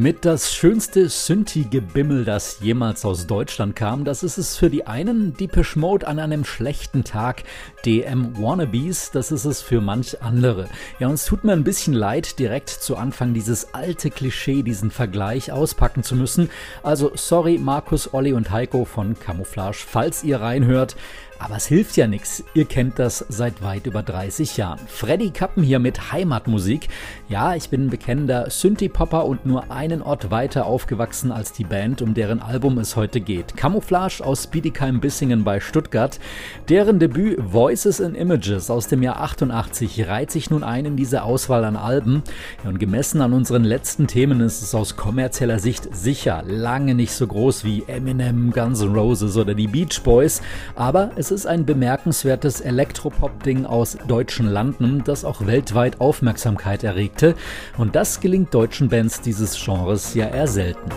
Mit das schönste Synthi-Gebimmel, das jemals aus Deutschland kam, das ist es für die einen, Deepish Mode an einem schlechten Tag, DM Wannabes, das ist es für manch andere. Ja, uns tut mir ein bisschen leid, direkt zu Anfang dieses alte Klischee, diesen Vergleich auspacken zu müssen. Also sorry Markus, Olli und Heiko von Camouflage, falls ihr reinhört. Aber es hilft ja nichts. Ihr kennt das seit weit über 30 Jahren. Freddy Kappen hier mit Heimatmusik. Ja, ich bin ein bekennender Synthie-Popper und nur einen Ort weiter aufgewachsen als die Band, um deren Album es heute geht. Camouflage aus Bietigheim-Bissingen bei Stuttgart. Deren Debüt Voices and Images aus dem Jahr 88 reiht sich nun ein in diese Auswahl an Alben. Ja, und gemessen an unseren letzten Themen ist es aus kommerzieller Sicht sicher lange nicht so groß wie Eminem, Guns N' Roses oder die Beach Boys. Aber es es ist ein bemerkenswertes Elektropop-Ding aus deutschen Landen, das auch weltweit Aufmerksamkeit erregte. Und das gelingt deutschen Bands dieses Genres ja eher selten.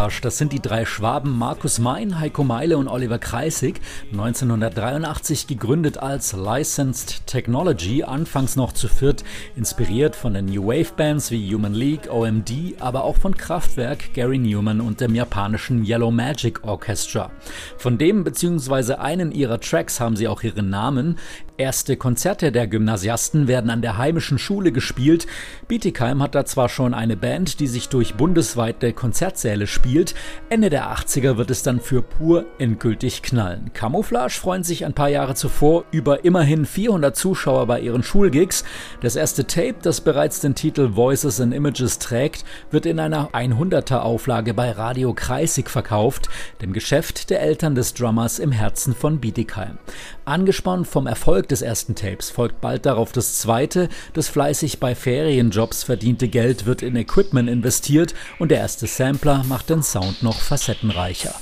Camouflage, das sind die drei Schwaben Markus Mein, Heiko Meile und Oliver Kreisig, 1983 gegründet als Licensed Technology, anfangs noch zu viert, inspiriert von den New Wave Bands wie Human League, OMD, aber auch von Kraftwerk, Gary Newman und dem japanischen Yellow Magic Orchestra. Von dem bzw. einen ihrer Tracks haben sie auch ihren Namen. Erste Konzerte der Gymnasiasten werden an der heimischen Schule gespielt. Bietigheim hat da zwar schon eine Band, die sich durch bundesweite Konzertsäle spielt. Ende der 80er wird es dann für pur endgültig knallen. Camouflage freuen sich ein paar Jahre zuvor über immerhin 400 Zuschauer bei ihren Schulgigs. Das erste Tape, das bereits den Titel Voices and Images trägt, wird in einer 100er Auflage bei Radio Kreisig verkauft, dem Geschäft der Eltern des Drummers im Herzen von Bietigheim. Angespannt vom Erfolg des ersten Tapes folgt bald darauf das zweite. Das fleißig bei Ferienjobs verdiente Geld wird in Equipment investiert und der erste Sampler macht den Sound noch facettenreicher.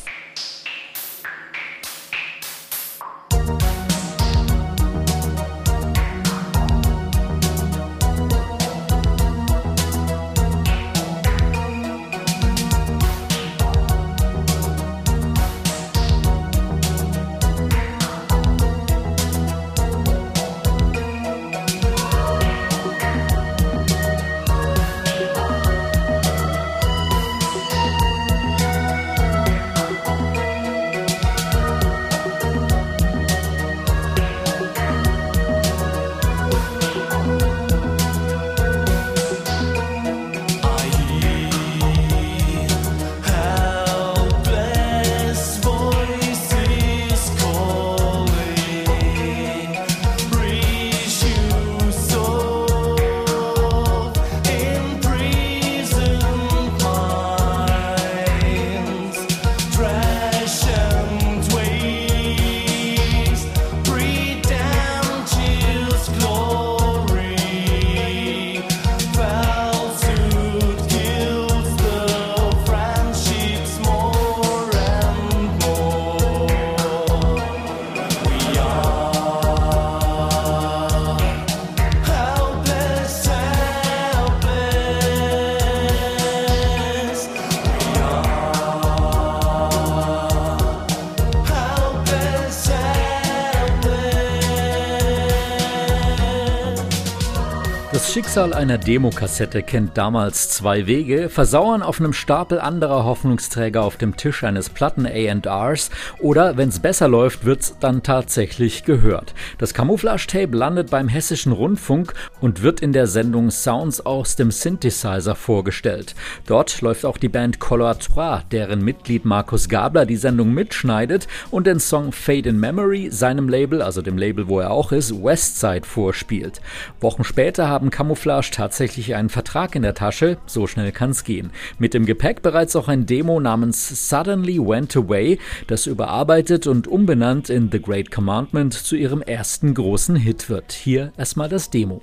Schicksal einer Demokassette kennt damals zwei Wege: Versauern auf einem Stapel anderer Hoffnungsträger auf dem Tisch eines Platten A&Rs oder, wenn's besser läuft, wird's dann tatsächlich gehört. Das Camouflage-Tape landet beim Hessischen Rundfunk und wird in der Sendung Sounds aus dem Synthesizer vorgestellt. Dort läuft auch die Band Color Trois, deren Mitglied Markus Gabler die Sendung mitschneidet und den Song Fade in Memory seinem Label, also dem Label, wo er auch ist, Westside vorspielt. Wochen später haben Camouflage tatsächlich einen Vertrag in der Tasche, so schnell kann's gehen. Mit dem Gepäck bereits auch ein Demo namens Suddenly Went Away, das überarbeitet und umbenannt in The Great Commandment zu ihrem ersten großen Hit wird. Hier erstmal das Demo.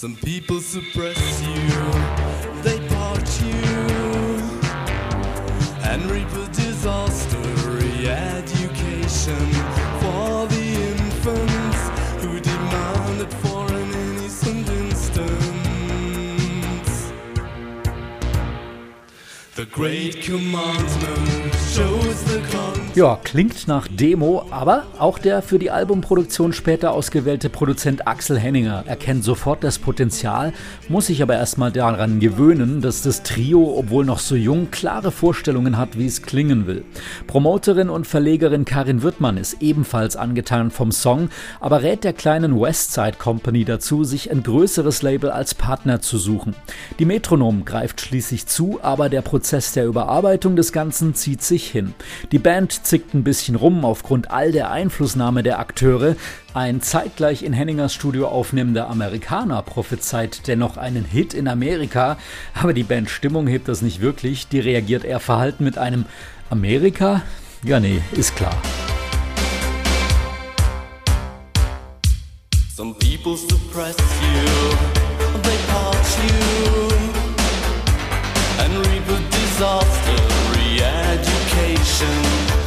Some people suppress you. Great commandment shows the Ja, klingt nach Demo, aber auch der für die Albumproduktion später ausgewählte Produzent Axel Henninger erkennt sofort das Potenzial, muss sich aber erstmal daran gewöhnen, dass das Trio, obwohl noch so jung, klare Vorstellungen hat, wie es klingen will. Promoterin und Verlegerin Karin Wirtmann ist ebenfalls angetan vom Song, aber rät der kleinen Westside Company dazu, sich ein größeres Label als Partner zu suchen. Die Metronom greift schließlich zu, aber der Prozess der Überarbeitung des Ganzen zieht sich hin. Die Band zickt ein bisschen rum aufgrund all der Einflussnahme der Akteure. Ein zeitgleich in Henningers Studio aufnehmender Amerikaner prophezeit dennoch einen Hit in Amerika, aber die Band Stimmung hebt das nicht wirklich, die reagiert eher verhalten mit einem Amerika? Ja, nee, ist klar. Some people suppress you, they parch you and reap disaster, re-education.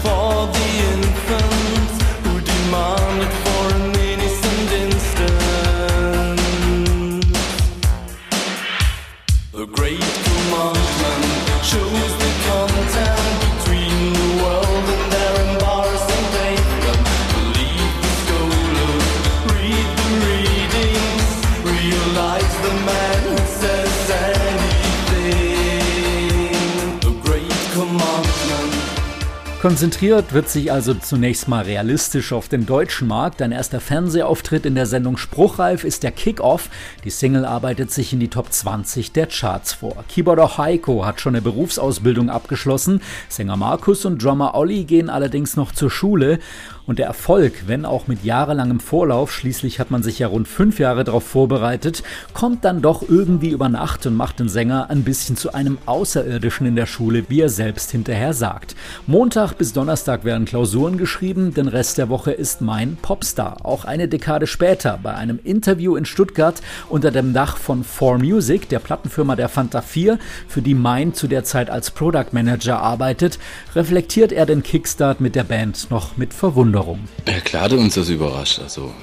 Konzentriert wird sich also zunächst mal realistisch auf den deutschen Markt. Ein erster Fernsehauftritt in der Sendung Spruchreif ist der Kick-Off. Die Single arbeitet sich in die Top 20 der Charts vor. Keyboarder Heiko hat schon eine Berufsausbildung abgeschlossen. Sänger Markus und Drummer Olli gehen allerdings noch zur Schule. Und der Erfolg, wenn auch mit jahrelangem Vorlauf, schließlich hat man sich ja rund fünf Jahre darauf vorbereitet, kommt dann doch irgendwie über Nacht und macht den Sänger ein bisschen zu einem Außerirdischen in der Schule, wie er selbst hinterher sagt. Montag bis Donnerstag werden Klausuren geschrieben, den Rest der Woche ist mein Popstar. Auch eine Dekade später, bei einem Interview in Stuttgart unter dem Dach von 4Music, der Plattenfirma der Fanta 4, für die Mein zu der Zeit als Product Manager arbeitet, reflektiert er den Kickstart mit der Band noch mit Verwunderung. Ja, klar hat uns das überrascht. Also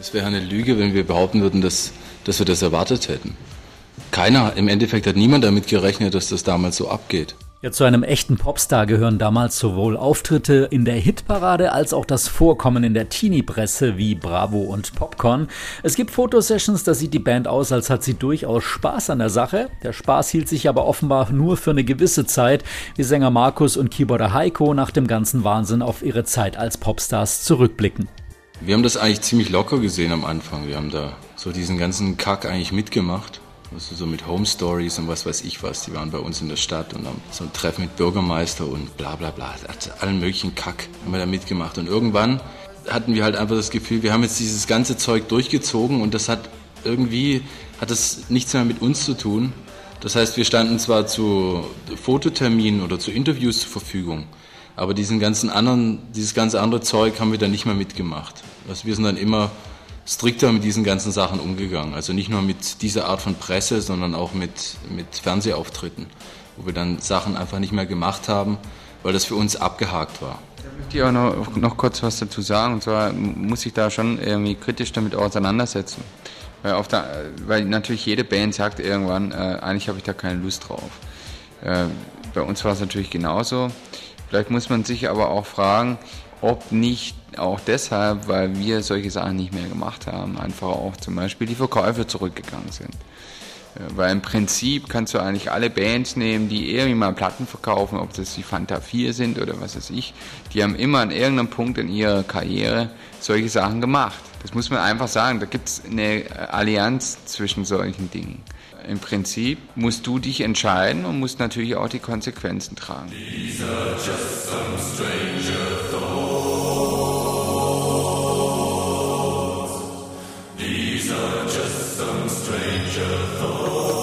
es wäre eine Lüge, wenn wir behaupten würden, dass, dass wir das erwartet hätten. Keiner, im Endeffekt hat niemand damit gerechnet, dass das damals so abgeht. Ja, zu einem echten Popstar gehören damals sowohl Auftritte in der Hitparade als auch das Vorkommen in der Teenie-Presse wie Bravo und Popcorn. Es gibt Fotosessions, da sieht die Band aus, als hat sie durchaus Spaß an der Sache. Der Spaß hielt sich aber offenbar nur für eine gewisse Zeit, wie Sänger Markus und Keyboarder Heiko nach dem ganzen Wahnsinn auf ihre Zeit als Popstars zurückblicken. Wir haben das eigentlich ziemlich locker gesehen am Anfang. Wir haben da so diesen ganzen Kack eigentlich mitgemacht also so mit Home Stories und was weiß ich was. Die waren bei uns in der Stadt und haben so ein Treffen mit Bürgermeister und bla bla bla. Allen möglichen Kack haben wir da mitgemacht. Und irgendwann hatten wir halt einfach das Gefühl, wir haben jetzt dieses ganze Zeug durchgezogen und das hat irgendwie, hat das nichts mehr mit uns zu tun. Das heißt, wir standen zwar zu Fototerminen oder zu Interviews zur Verfügung, aber diesen ganzen anderen, dieses ganze andere Zeug haben wir dann nicht mehr mitgemacht. Also wir sind dann immer strikter mit diesen ganzen Sachen umgegangen. Also nicht nur mit dieser Art von Presse, sondern auch mit, mit Fernsehauftritten, wo wir dann Sachen einfach nicht mehr gemacht haben, weil das für uns abgehakt war. Da möchte ich auch noch, noch kurz was dazu sagen. Und zwar muss ich da schon irgendwie kritisch damit auseinandersetzen. Weil, der, weil natürlich jede Band sagt irgendwann, äh, eigentlich habe ich da keine Lust drauf. Äh, bei uns war es natürlich genauso. Vielleicht muss man sich aber auch fragen, ob nicht auch deshalb, weil wir solche Sachen nicht mehr gemacht haben, einfach auch zum Beispiel die Verkäufe zurückgegangen sind. Äh, weil im Prinzip kannst du eigentlich alle Bands nehmen, die irgendwie mal Platten verkaufen, ob das die Fanta 4 sind oder was weiß ich, die haben immer an irgendeinem Punkt in ihrer Karriere solche Sachen gemacht. Das muss man einfach sagen, da gibt es eine Allianz zwischen solchen Dingen. Im Prinzip musst du dich entscheiden und musst natürlich auch die Konsequenzen tragen. These are just some stranger thoughts. Are just some stranger thoughts.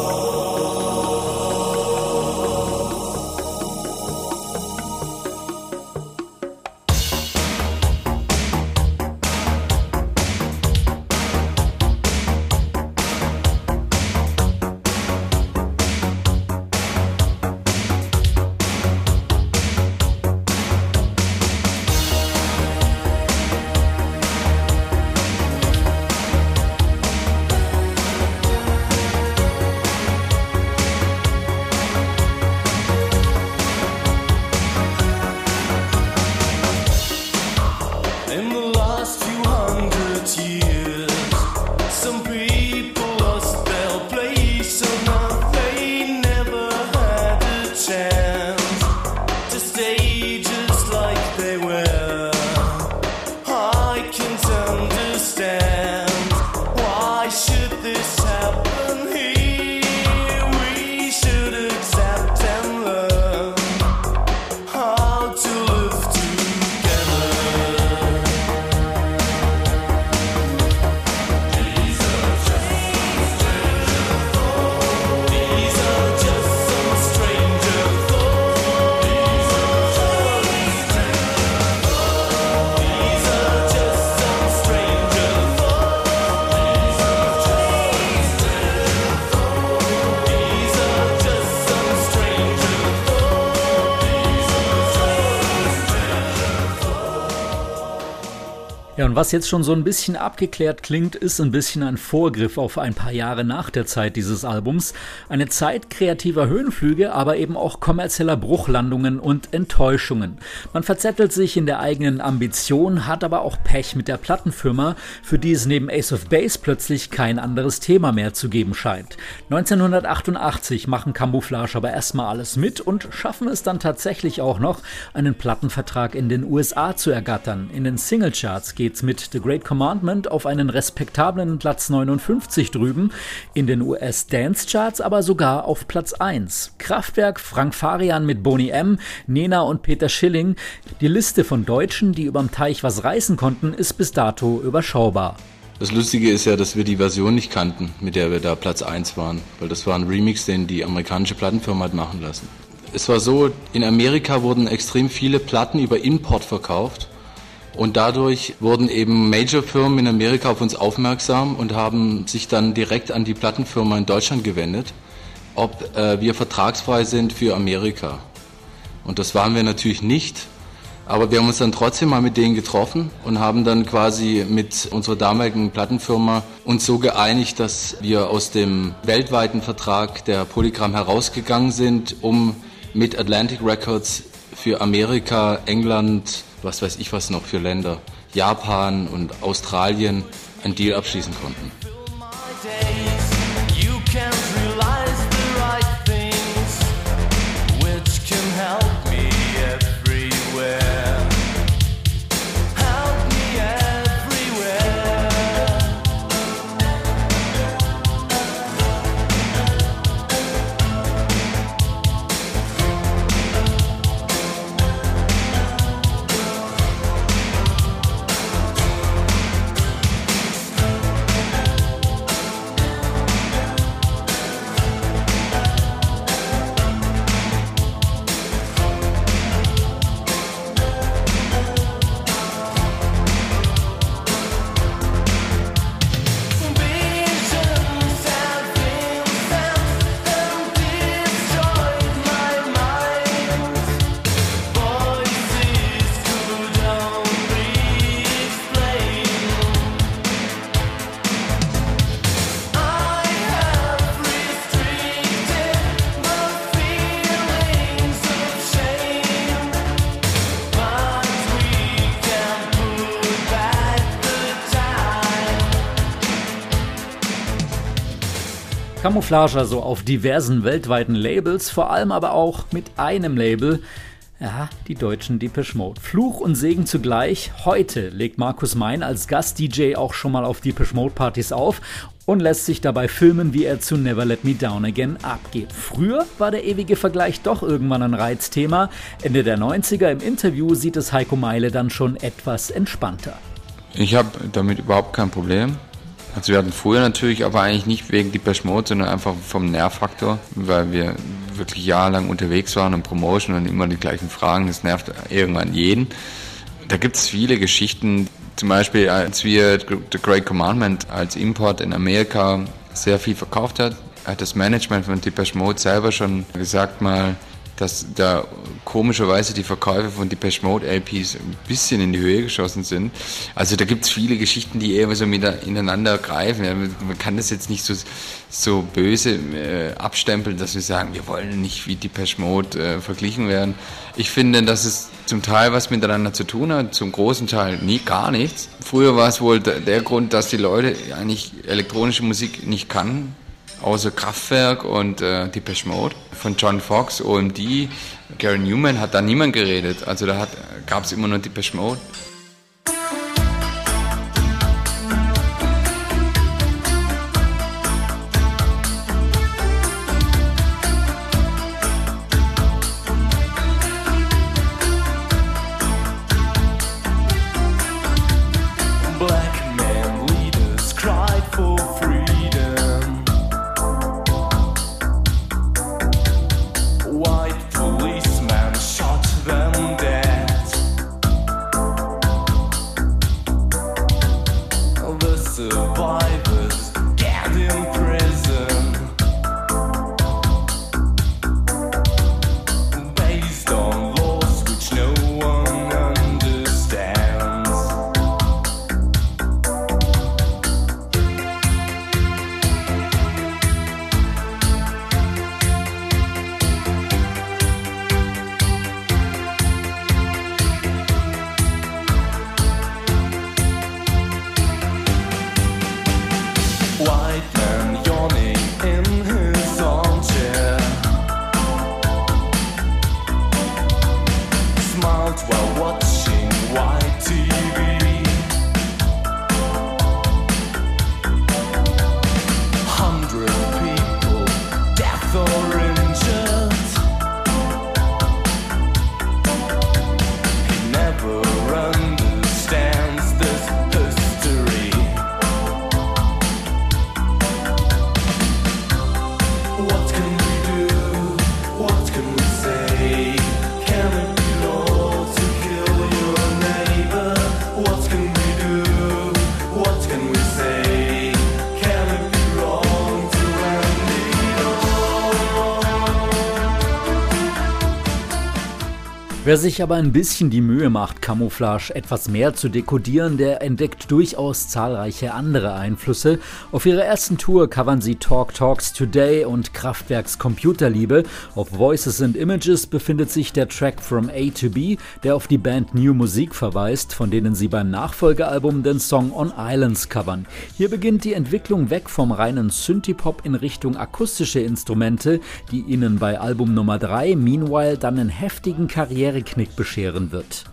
Und was jetzt schon so ein bisschen abgeklärt klingt, ist ein bisschen ein Vorgriff auf ein paar Jahre nach der Zeit dieses Albums. Eine Zeit kreativer Höhenflüge, aber eben auch kommerzieller Bruchlandungen und Enttäuschungen. Man verzettelt sich in der eigenen Ambition, hat aber auch Pech mit der Plattenfirma, für die es neben Ace of Base plötzlich kein anderes Thema mehr zu geben scheint. 1988 machen Camouflage aber erstmal alles mit und schaffen es dann tatsächlich auch noch, einen Plattenvertrag in den USA zu ergattern. In den Singlecharts geht geht's mit The Great Commandment auf einen respektablen Platz 59 drüben, in den US Dance Charts aber sogar auf Platz 1. Kraftwerk, Frank Farian mit Boni M, Nena und Peter Schilling. Die Liste von Deutschen, die überm Teich was reißen konnten, ist bis dato überschaubar. Das Lustige ist ja, dass wir die Version nicht kannten, mit der wir da Platz 1 waren, weil das war ein Remix, den die amerikanische Plattenfirma hat machen lassen. Es war so, in Amerika wurden extrem viele Platten über Import verkauft und dadurch wurden eben Major-Firmen in Amerika auf uns aufmerksam und haben sich dann direkt an die Plattenfirma in Deutschland gewendet, ob äh, wir vertragsfrei sind für Amerika. Und das waren wir natürlich nicht. Aber wir haben uns dann trotzdem mal mit denen getroffen und haben dann quasi mit unserer damaligen Plattenfirma uns so geeinigt, dass wir aus dem weltweiten Vertrag der Polygram herausgegangen sind, um mit Atlantic Records für Amerika, England, was weiß ich was noch für Länder, Japan und Australien einen Deal abschließen konnten. Camouflage also auf diversen weltweiten Labels, vor allem aber auch mit einem Label, ja, die deutschen Depeche Mode. Fluch und Segen zugleich. Heute legt Markus Mein als Gast-DJ auch schon mal auf Depeche Mode Partys auf und lässt sich dabei filmen, wie er zu Never Let Me Down Again abgeht. Früher war der ewige Vergleich doch irgendwann ein Reizthema. Ende der 90er im Interview sieht es Heiko Meile dann schon etwas entspannter. Ich habe damit überhaupt kein Problem. Also wir hatten früher natürlich, aber eigentlich nicht wegen Depeche Mode, sondern einfach vom Nervfaktor, weil wir wirklich jahrelang unterwegs waren und Promotion und immer die gleichen Fragen. Das nervt irgendwann jeden. Da gibt es viele Geschichten. Zum Beispiel, als wir The Great Commandment als Import in Amerika sehr viel verkauft hat, hat das Management von Depeche Mode selber schon gesagt mal, dass da komischerweise die Verkäufe von Depeche Mode LPs ein bisschen in die Höhe geschossen sind. Also da gibt es viele Geschichten, die eher so ineinander greifen. Man kann das jetzt nicht so, so böse äh, abstempeln, dass wir sagen, wir wollen nicht wie Depeche Mode äh, verglichen werden. Ich finde, dass es zum Teil was miteinander zu tun hat, zum großen Teil nie gar nichts. Früher war es wohl der Grund, dass die Leute eigentlich elektronische Musik nicht kannten außer Kraftwerk und äh, Depeche Mode von John Fox, OMD. Gary Newman hat da niemand geredet. Also da gab es immer nur Depeche Mode. Wer sich aber ein bisschen die Mühe macht, Camouflage etwas mehr zu dekodieren, der entdeckt durchaus zahlreiche andere Einflüsse. Auf ihrer ersten Tour covern sie Talk Talks Today und Kraftwerks Computerliebe. Auf Voices and Images befindet sich der Track From A to B, der auf die Band New Musik verweist, von denen sie beim Nachfolgealbum den Song On Islands covern. Hier beginnt die Entwicklung weg vom reinen Synthie-Pop in Richtung akustische Instrumente, die ihnen bei Album Nummer 3 Meanwhile dann einen heftigen Karriere Karriereknick bescheren wird.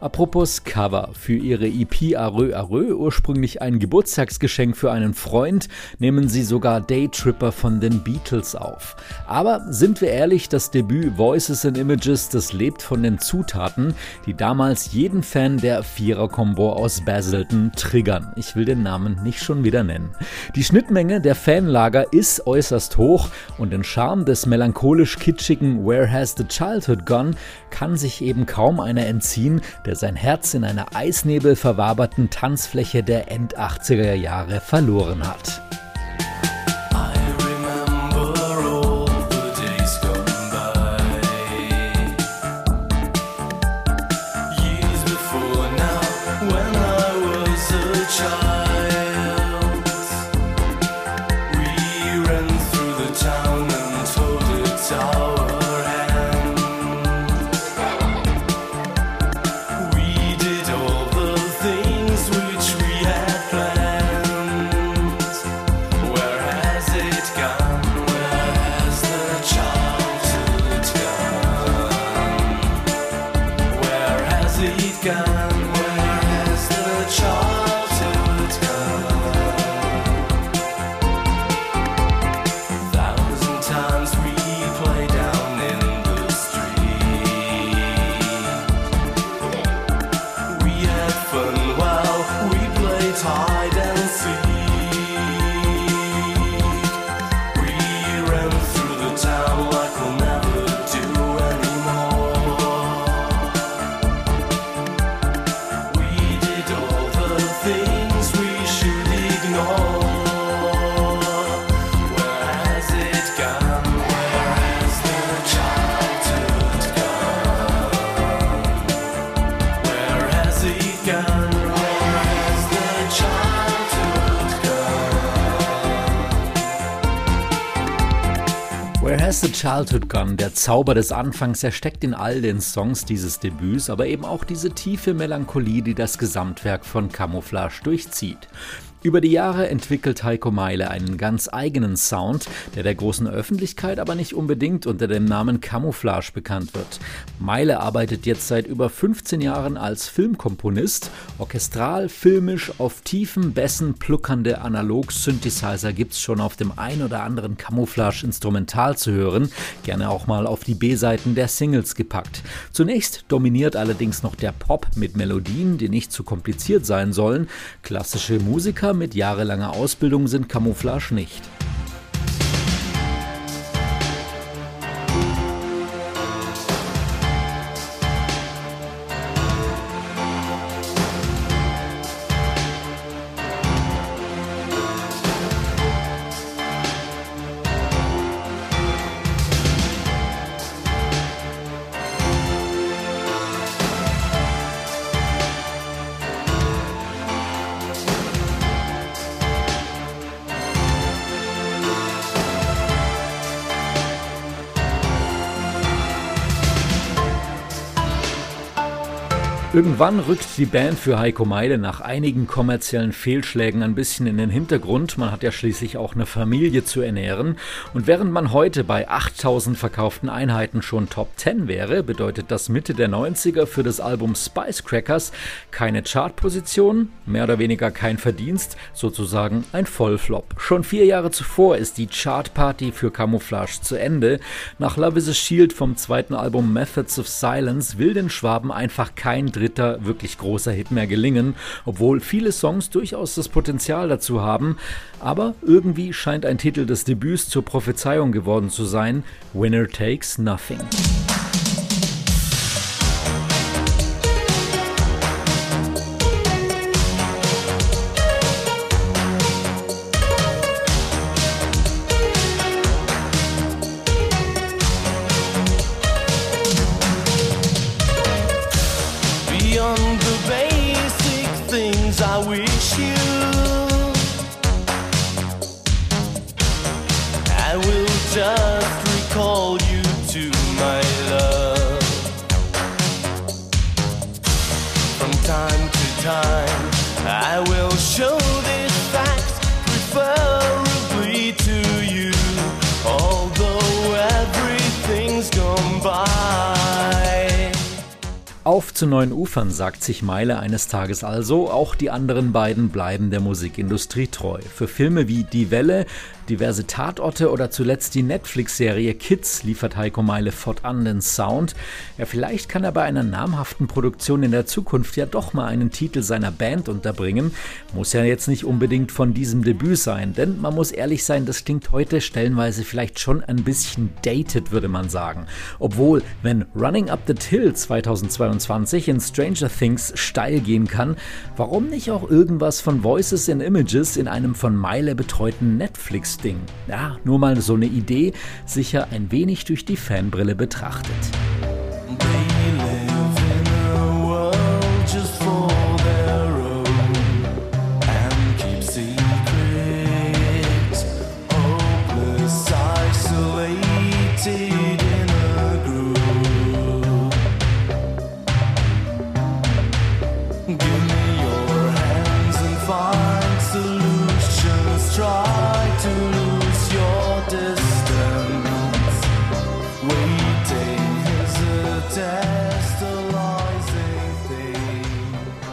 Apropos Cover. Für ihre EP Arö Arö, ursprünglich ein Geburtstagsgeschenk für einen Freund, nehmen sie sogar Daytripper von den Beatles auf. Aber sind wir ehrlich, das Debüt Voices and Images, das lebt von den Zutaten, die damals jeden Fan der Vierer-Kombo aus Basildon triggern. Ich will den Namen nicht schon wieder nennen. Die Schnittmenge der Fanlager ist äußerst hoch und den Charme des melancholisch kitschigen Where Has the Childhood Gone kann sich eben kaum einer entziehen, der sein Herz in einer eisnebelverwaberten Tanzfläche der End-80er Jahre verloren hat. Childhood Gone, der Zauber des Anfangs, er steckt in all den Songs dieses Debüts, aber eben auch diese tiefe Melancholie, die das Gesamtwerk von Camouflage durchzieht. Über die Jahre entwickelt Heiko Meile einen ganz eigenen Sound, der der großen Öffentlichkeit aber nicht unbedingt unter dem Namen Camouflage bekannt wird. Meile arbeitet jetzt seit über 15 Jahren als Filmkomponist. Orchestral, filmisch, auf tiefen Bässen pluckernde Analog-Synthesizer gibt's schon auf dem ein oder anderen Camouflage-Instrumental zu hören, gerne auch mal auf die B-Seiten der Singles gepackt. Zunächst dominiert allerdings noch der Pop mit Melodien, die nicht zu kompliziert sein sollen. Klassische Musiker Musiker mit jahrelanger Ausbildung sind Camouflage nicht. Irgendwann rückt die Band für Heiko Meile nach einigen kommerziellen Fehlschlägen ein bisschen in den Hintergrund. Man hat ja schließlich auch eine Familie zu ernähren. Und während man heute bei 8000 verkauften Einheiten schon Top 10 wäre, bedeutet das Mitte der 90er für das Album Spice Crackers keine Chartposition, mehr oder weniger kein Verdienst, sozusagen ein Vollflop. Schon vier Jahre zuvor ist die Chartparty für Camouflage zu Ende. Nach Love is a Shield vom zweiten Album Methods of Silence will den Schwaben einfach kein dritter wirklich großer Hit mehr gelingen, obwohl viele Songs durchaus das Potenzial dazu haben. Aber irgendwie scheint ein Titel des Debüts zur Prophezeiung geworden zu sein: Winner Takes Nothing. Ufern, sagt sich Meile eines Tages also. Auch die anderen beiden bleiben der Musikindustrie treu. Für Filme wie Die Welle diverse Tatorte oder zuletzt die Netflix-Serie Kids liefert Heiko Meile fortan den Sound. Ja, vielleicht kann er bei einer namhaften Produktion in der Zukunft ja doch mal einen Titel seiner Band unterbringen. Muss ja jetzt nicht unbedingt von diesem Debüt sein, denn man muss ehrlich sein, das klingt heute stellenweise vielleicht schon ein bisschen dated, würde man sagen. Obwohl, wenn Running Up the Till 2022 in Stranger Things steil gehen kann, warum nicht auch irgendwas von Voices and Images in einem von Meile betreuten Netflix Ding. Ja, nur mal so eine Idee, sicher ein wenig durch die Fanbrille betrachtet.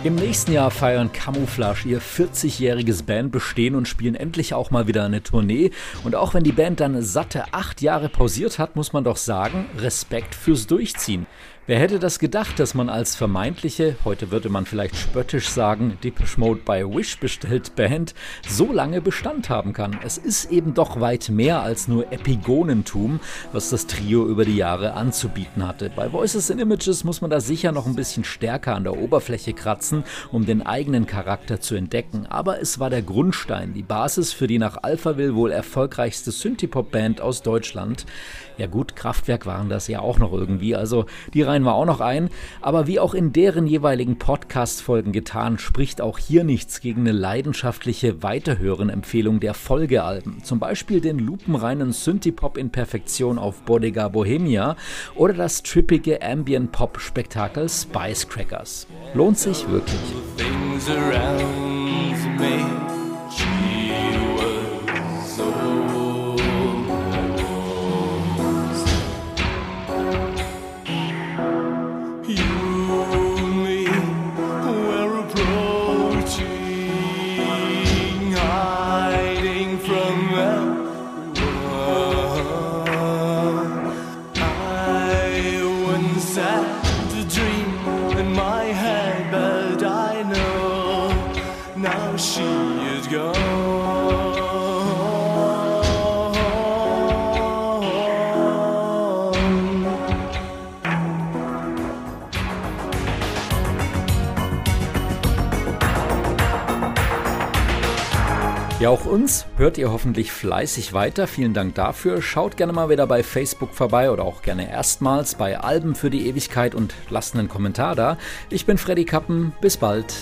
Im nächsten Jahr feiern Camouflage ihr 40-jähriges Bandbestehen und spielen endlich auch mal wieder eine Tournee. Und auch wenn die Band dann satte acht Jahre pausiert hat, muss man doch sagen, Respekt fürs Durchziehen. Wer hätte das gedacht, dass man als vermeintliche, heute würde man vielleicht spöttisch sagen, Depeche Mode bei Wish bestellt Band so lange Bestand haben kann? Es ist eben doch weit mehr als nur Epigonentum, was das Trio über die Jahre anzubieten hatte. Bei Voices and Images muss man da sicher noch ein bisschen stärker an der Oberfläche kratzen, um den eigenen Charakter zu entdecken. Aber es war der Grundstein, die Basis für die nach Alphaville wohl erfolgreichste Synthie-Pop-Band aus Deutschland. Ja gut, Kraftwerk waren das ja auch noch irgendwie, also die reihen wir auch noch ein. Aber wie auch in deren jeweiligen Podcast-Folgen getan, spricht auch hier nichts gegen eine leidenschaftliche Weiterhören-Empfehlung der Folgealben. Zum Beispiel den lupenreinen Synthie-Pop in Perfektion auf Bodega Bohemia oder das trippige Ambient-Pop-Spektakel Spice Crackers. Lohnt sich wirklich. Ja, auch uns hört ihr hoffentlich fleißig weiter. Vielen Dank dafür. Schaut gerne mal wieder bei Facebook vorbei oder auch gerne erstmals bei Alben für die Ewigkeit und lasst einen Kommentar da. Ich bin Freddy Kappen. Bis bald.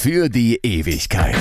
Für die Ewigkeit.